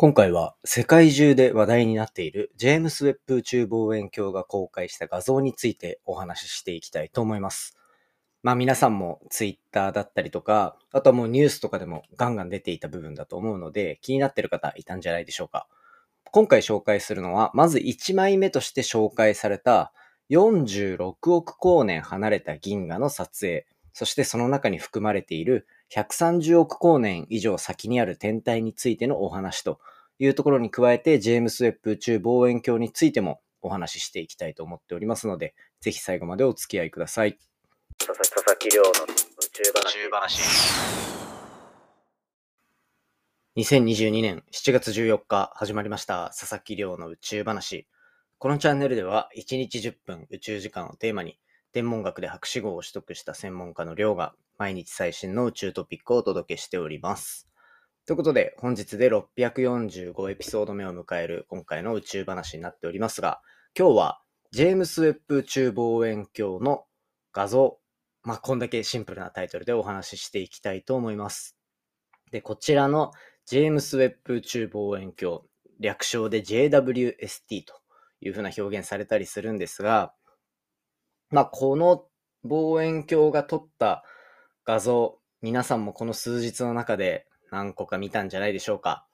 今回は世界中で話題になっているジェームス・ウェッブ宇宙望遠鏡が公開した画像についてお話ししていきたいと思います。まあ皆さんもツイッターだったりとか、あとはもうニュースとかでもガンガン出ていた部分だと思うので気になってる方いたんじゃないでしょうか。今回紹介するのは、まず1枚目として紹介された46億光年離れた銀河の撮影、そしてその中に含まれている130億光年以上先にある天体についてのお話というところに加えて、ジェームス・ウェッブ宇宙望遠鏡についてもお話ししていきたいと思っておりますので、ぜひ最後までお付き合いください。佐々佐々木亮の宇宙話。2022年7月14日始まりました佐々木亮の宇宙話。このチャンネルでは1日10分宇宙時間をテーマに天文学で博士号を取得した専門家の亮が毎日最新の宇宙トピックをお届けしております。ということで本日で645エピソード目を迎える今回の宇宙話になっておりますが、今日はジェームス・ウェッブ宇宙望遠鏡の画像、まあこんだけシンプルなタイトルでお話ししていきたいと思います。で、こちらのジェームス・ウェッブ宇宙望遠鏡、略称で JWST というふうな表現されたりするんですが、まあ、この望遠鏡が撮った画像、皆さんもこの数日の中で何個か見たんじゃないでしょうか。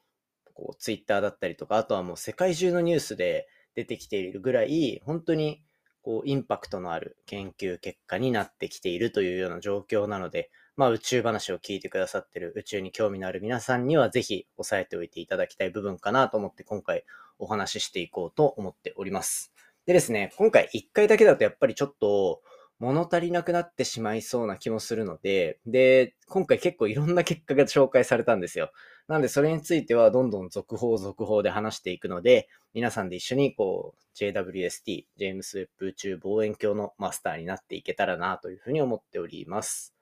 こう、ツイッターだったりとか、あとはもう世界中のニュースで出てきているぐらい、本当にこう、インパクトのある研究結果になってきているというような状況なので、まあ宇宙話を聞いてくださってる宇宙に興味のある皆さんにはぜひ押さえておいていただきたい部分かなと思って今回お話ししていこうと思っております。でですね、今回1回だけだとやっぱりちょっと物足りなくなってしまいそうな気もするので、で、今回結構いろんな結果が紹介されたんですよ。なのでそれについてはどんどん続報続報で話していくので、皆さんで一緒にこう JWST、ジェームスウェッブ宇宙望遠鏡のマスターになっていけたらなというふうに思っております。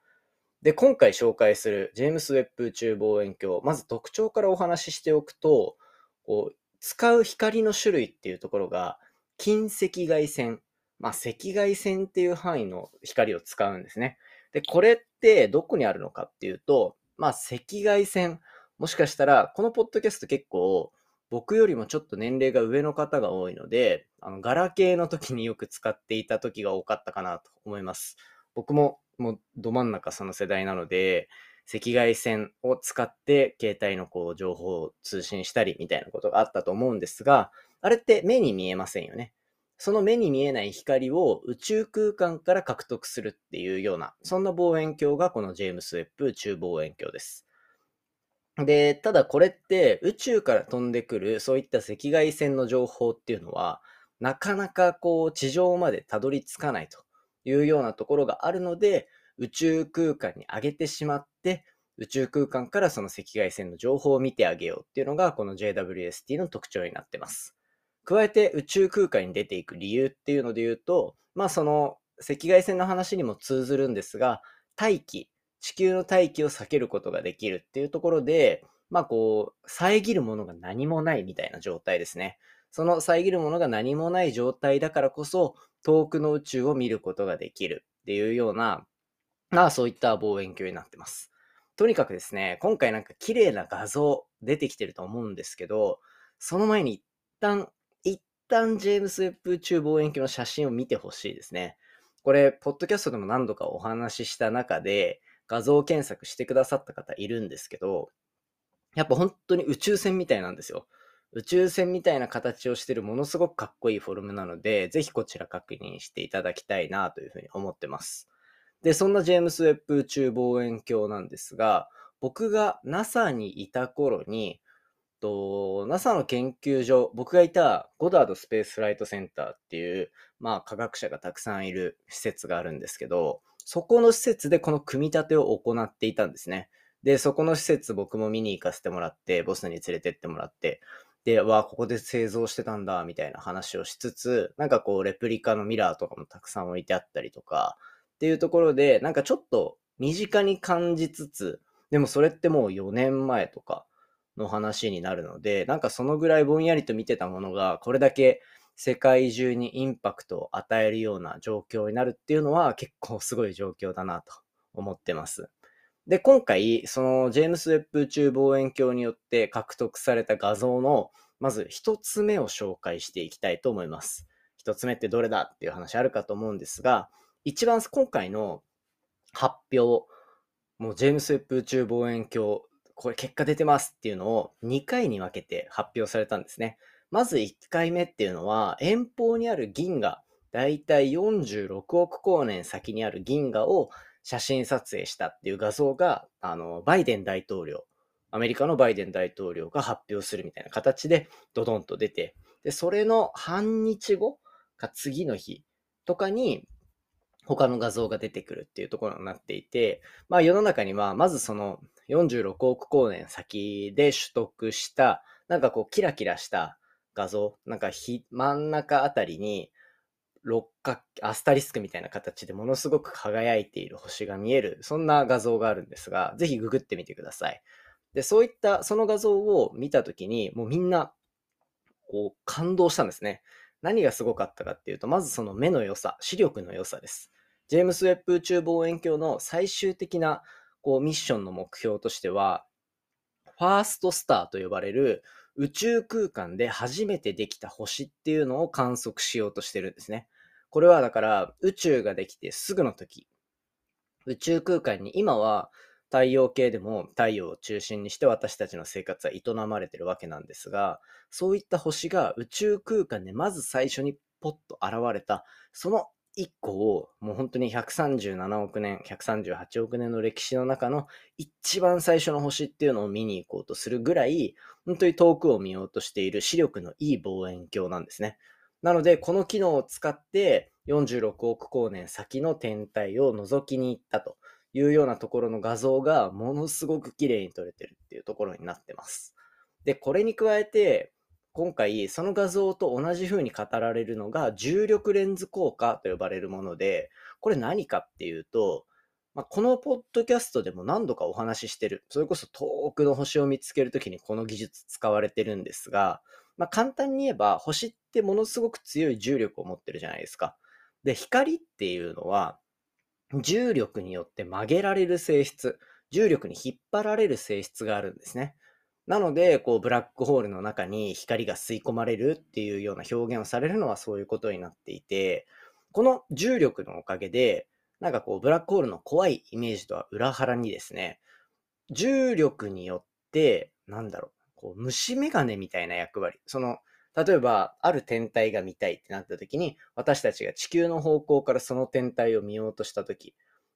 で、今回紹介するジェームス・ウェッブ宇宙望遠鏡、まず特徴からお話ししておくと、こう使う光の種類っていうところが、近赤外線、まあ、赤外線っていう範囲の光を使うんですね。で、これってどこにあるのかっていうと、まあ、赤外線、もしかしたら、このポッドキャスト結構、僕よりもちょっと年齢が上の方が多いので、あの、ガラケーの時によく使っていた時が多かったかなと思います。僕ももうど真ん中その世代なので、赤外線を使って携帯のこう情報を通信したりみたいなことがあったと思うんですが、あれって目に見えませんよね。その目に見えない光を宇宙空間から獲得するっていうような、そんな望遠鏡がこのジェームス・ウェッブ宇宙望遠鏡です。で、ただこれって宇宙から飛んでくるそういった赤外線の情報っていうのは、なかなかこう地上までたどり着かないというようなところがあるので、宇宙空間に上げてしまって、宇宙空間からその赤外線の情報を見てあげようっていうのが、この JWST の特徴になってます。加えて宇宙空間に出ていく理由っていうので言うと、まあその赤外線の話にも通ずるんですが、大気、地球の大気を避けることができるっていうところで、まあこう、遮るものが何もないみたいな状態ですね。その遮るものが何もない状態だからこそ、遠くの宇宙を見ることができるっていうような、まあそういった望遠鏡になってます。とにかくですね、今回なんか綺麗な画像出てきてると思うんですけど、その前に一旦、旦ジェームス・ウェッブ宇宙望遠鏡の写真を見てほしいですね。これ、ポッドキャストでも何度かお話しした中で、画像検索してくださった方いるんですけど、やっぱ本当に宇宙船みたいなんですよ。宇宙船みたいな形をしてるものすごくかっこいいフォルムなので、ぜひこちら確認していただきたいなというふうに思ってます。で、そんなジェームス・ウェッブ宇宙望遠鏡なんですが、僕が NASA にいた頃に、と NASA の研究所、僕がいたゴダード・スペース・フライト・センターっていう、まあ科学者がたくさんいる施設があるんですけど、そこの施設でこの組み立てを行っていたんですね。で、そこの施設僕も見に行かせてもらって、ボスに連れてってもらって、で、わあ、ここで製造してたんだ、みたいな話をしつつ、なんかこう、レプリカのミラーとかもたくさん置いてあったりとか、っていうところで、なんかちょっと身近に感じつつ、でもそれってもう4年前とかの話になるので、なんかそのぐらいぼんやりと見てたものが、これだけ世界中にインパクトを与えるような状況になるっていうのは結構すごい状況だなと思ってます。で、今回、そのジェームス・ウェッブ宇宙望遠鏡によって獲得された画像の、まず一つ目を紹介していきたいと思います。一つ目ってどれだっていう話あるかと思うんですが、一番今回の発表、もうジェームス・ウェッブ宇宙望遠鏡、これ結果出てますっていうのを2回に分けて発表されたんですね。まず1回目っていうのは、遠方にある銀河、だいたい46億光年先にある銀河を写真撮影したっていう画像が、あの、バイデン大統領、アメリカのバイデン大統領が発表するみたいな形でドドンと出て、で、それの半日後か次の日とかに他の画像が出てくるっていうところになっていて、まあ世の中にはまずその46億光年先で取得した、なんかこうキラキラした画像、なんか真ん中あたりに六角、アスタリスクみたいな形でものすごく輝いている星が見える、そんな画像があるんですが、ぜひググってみてください。で、そういったその画像を見たときに、もうみんな、こう感動したんですね。何がすごかったかっていうと、まずその目の良さ、視力の良さです。ジェームス・ウェッブ宇宙望遠鏡の最終的なこうミッションの目標としては、ファーストスターと呼ばれる宇宙空間で初めてできた星っていうのを観測しようとしてるんですね。これはだから宇宙ができてすぐの時、宇宙空間に今は太陽系でも太陽を中心にして私たちの生活は営まれてるわけなんですが、そういった星が宇宙空間でまず最初にポッと現れた、その1個をもう本当に137億年、138億年の歴史の中の一番最初の星っていうのを見に行こうとするぐらい、本当に遠くを見ようとしている視力のいい望遠鏡なんですね。なので、この機能を使って46億光年先の天体を覗きに行ったというようなところの画像がものすごく綺麗に撮れてるっていうところになってます。で、これに加えて、今回その画像と同じ風に語られるのが重力レンズ効果と呼ばれるもので、これ何かっていうと、まあ、このポッドキャストでも何度かお話ししてる。それこそ遠くの星を見つけるときにこの技術使われてるんですが、まあ、簡単に言えば星ってものすごく強い重力を持ってるじゃないですか。で、光っていうのは重力によって曲げられる性質、重力に引っ張られる性質があるんですね。なので、こう、ブラックホールの中に光が吸い込まれるっていうような表現をされるのはそういうことになっていて、この重力のおかげで、なんかこう、ブラックホールの怖いイメージとは裏腹にですね、重力によって、なんだろう、こう、虫眼鏡みたいな役割。その、例えば、ある天体が見たいってなった時に、私たちが地球の方向からその天体を見ようとした時、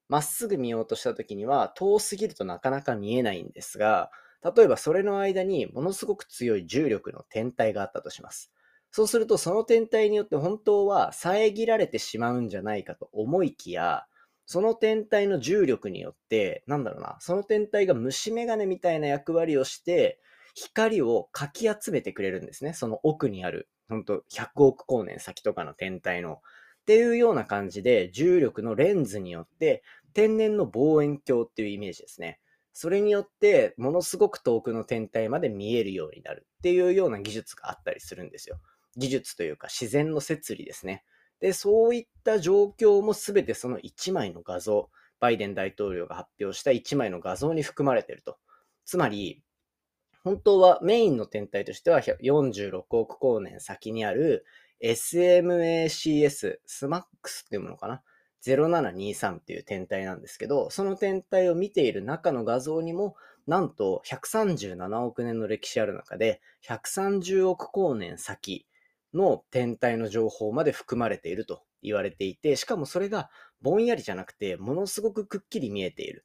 まっすぐ見ようとした時には、遠すぎるとなかなか見えないんですが、例えばそれの間にものすごく強い重力の天体があったとします。そうすると、その天体によって本当は遮られてしまうんじゃないかと思いきや、その天体の重力によって、なんだろうな、その天体が虫眼鏡みたいな役割をして、光をかき集めてくれるんですね。その奥にある、ほんと100億光年先とかの天体の。っていうような感じで、重力のレンズによって、天然の望遠鏡っていうイメージですね。それによって、ものすごく遠くの天体まで見えるようになるっていうような技術があったりするんですよ。技術というか自然の摂理ですね。で、そういった状況も全てその1枚の画像、バイデン大統領が発表した1枚の画像に含まれていると。つまり、本当はメインの天体としては46億光年先にある SMACS、SMAX っていうものかな？0723っていう天体なんですけど、その天体を見ている中の画像にも、なんと137億年の歴史ある中で、130億光年先の天体の情報まで含まれていると言われていて、しかもそれがぼんやりじゃなくて、ものすごくくっきり見えている。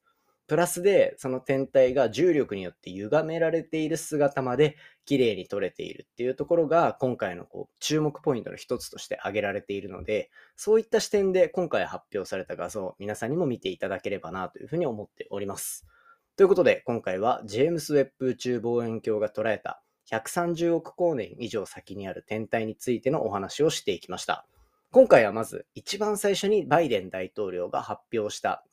プラスで、その天体が重力によって歪められている姿まで綺麗に撮れているっていうところが、今回のこう注目ポイントの一つとして挙げられているので、そういった視点で今回発表された画像、皆さんにも見ていただければなというふうに思っております。ということで、今回はジェームス・ウェッブ宇宙望遠鏡が捉えた130億光年以上先にある天体についてのお話をしていきました。今回はまず一番最初にバイデン大統領が発表した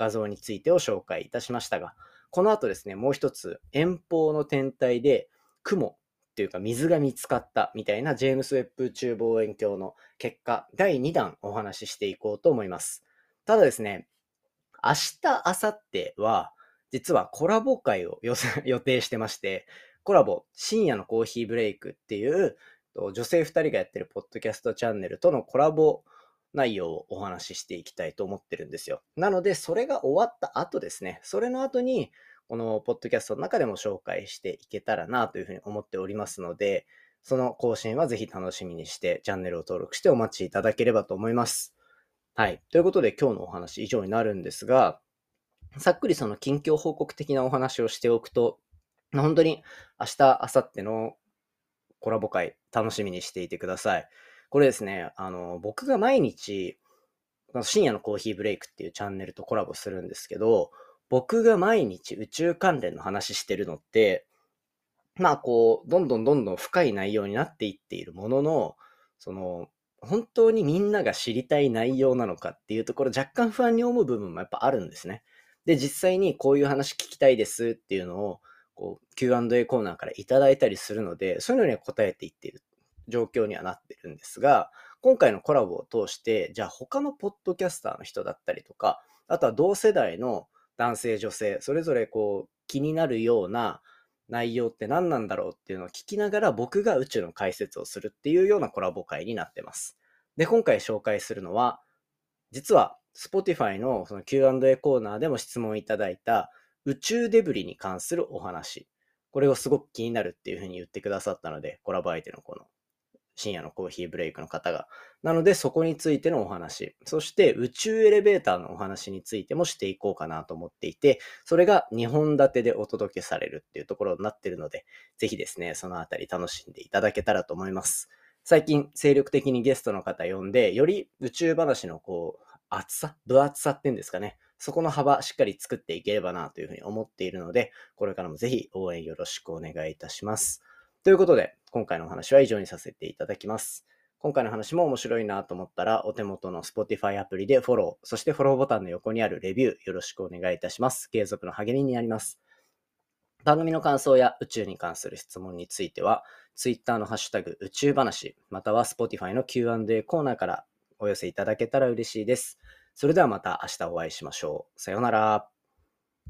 画像についてを紹介いたしましたが、この後ですね、もう一つ遠方の天体で雲っていうか水が見つかったみたいなジェームス・ウェッブ宇宙望遠鏡の結果、第2弾お話ししていこうと思います。ただですね、明日、明後日は実はコラボ会を 予定してまして、コラボ、深夜のコーヒーブレイクっていう、女性2人がやってるポッドキャストチャンネルとのコラボ内容をお話ししていきたいと思ってるんですよ。なので、それが終わった後ですね、それの後に、このポッドキャストの中でも紹介していけたらなというふうに思っておりますので、その更新はぜひ楽しみにして、チャンネルを登録してお待ちいただければと思います。はい。ということで、今日のお話以上になるんですが、さっくりその近況報告的なお話をしておくと、本当に明日、明後日のコラボ会楽しみにしていてください。これですね、あの、僕が毎日、深夜のコーヒーブレイクっていうチャンネルとコラボするんですけど、僕が毎日宇宙関連の話してるのって、まあこう、どんどんどんどん深い内容になっていっているものの、その、本当にみんなが知りたい内容なのかっていうところ若干不安に思う部分もやっぱあるんですね。で、実際にこういう話聞きたいですっていうのを、こう、Q&A コーナーからいただいたりするので、そういうのには答えていっている状況にはなってるんですが、今回のコラボを通して、じゃあ他のポッドキャスターの人だったりとか、あとは同世代の男性、女性、それぞれこう気になるような内容って何なんだろうっていうのを聞きながら僕が宇宙の解説をするっていうようなコラボ会になってます。で、今回紹介するのは、実は Spotify のその Q&A コーナーでも質問いただいた宇宙デブリに関するお話。これをすごく気になるっていうふうに言ってくださったので、コラボ相手のこの深夜のコーヒーブレイクの方が。なので、そこについてのお話。そして、宇宙エレベーターのお話についてもしていこうかなと思っていて、それが2本立てでお届けされるっていうところになってるので、ぜひですね、そのあたり楽しんでいただけたらと思います。最近、精力的にゲストの方呼んで、より宇宙話のこう、厚さ分厚さっていうんですかね。そこの幅しっかり作っていければなというふうに思っているので、これからもぜひ応援よろしくお願いいたします。ということで、今回のお話は以上にさせていただきます。今回の話も面白いなと思ったら、お手元の Spotify アプリでフォロー、そしてフォローボタンの横にあるレビューよろしくお願いいたします。継続の励みになります。番組の感想や宇宙に関する質問については、Twitter のハッシュタグ宇宙話、または Spotify の Q&A コーナーからお寄せいただけたら嬉しいです。それではまた明日お会いしましょう。さようなら。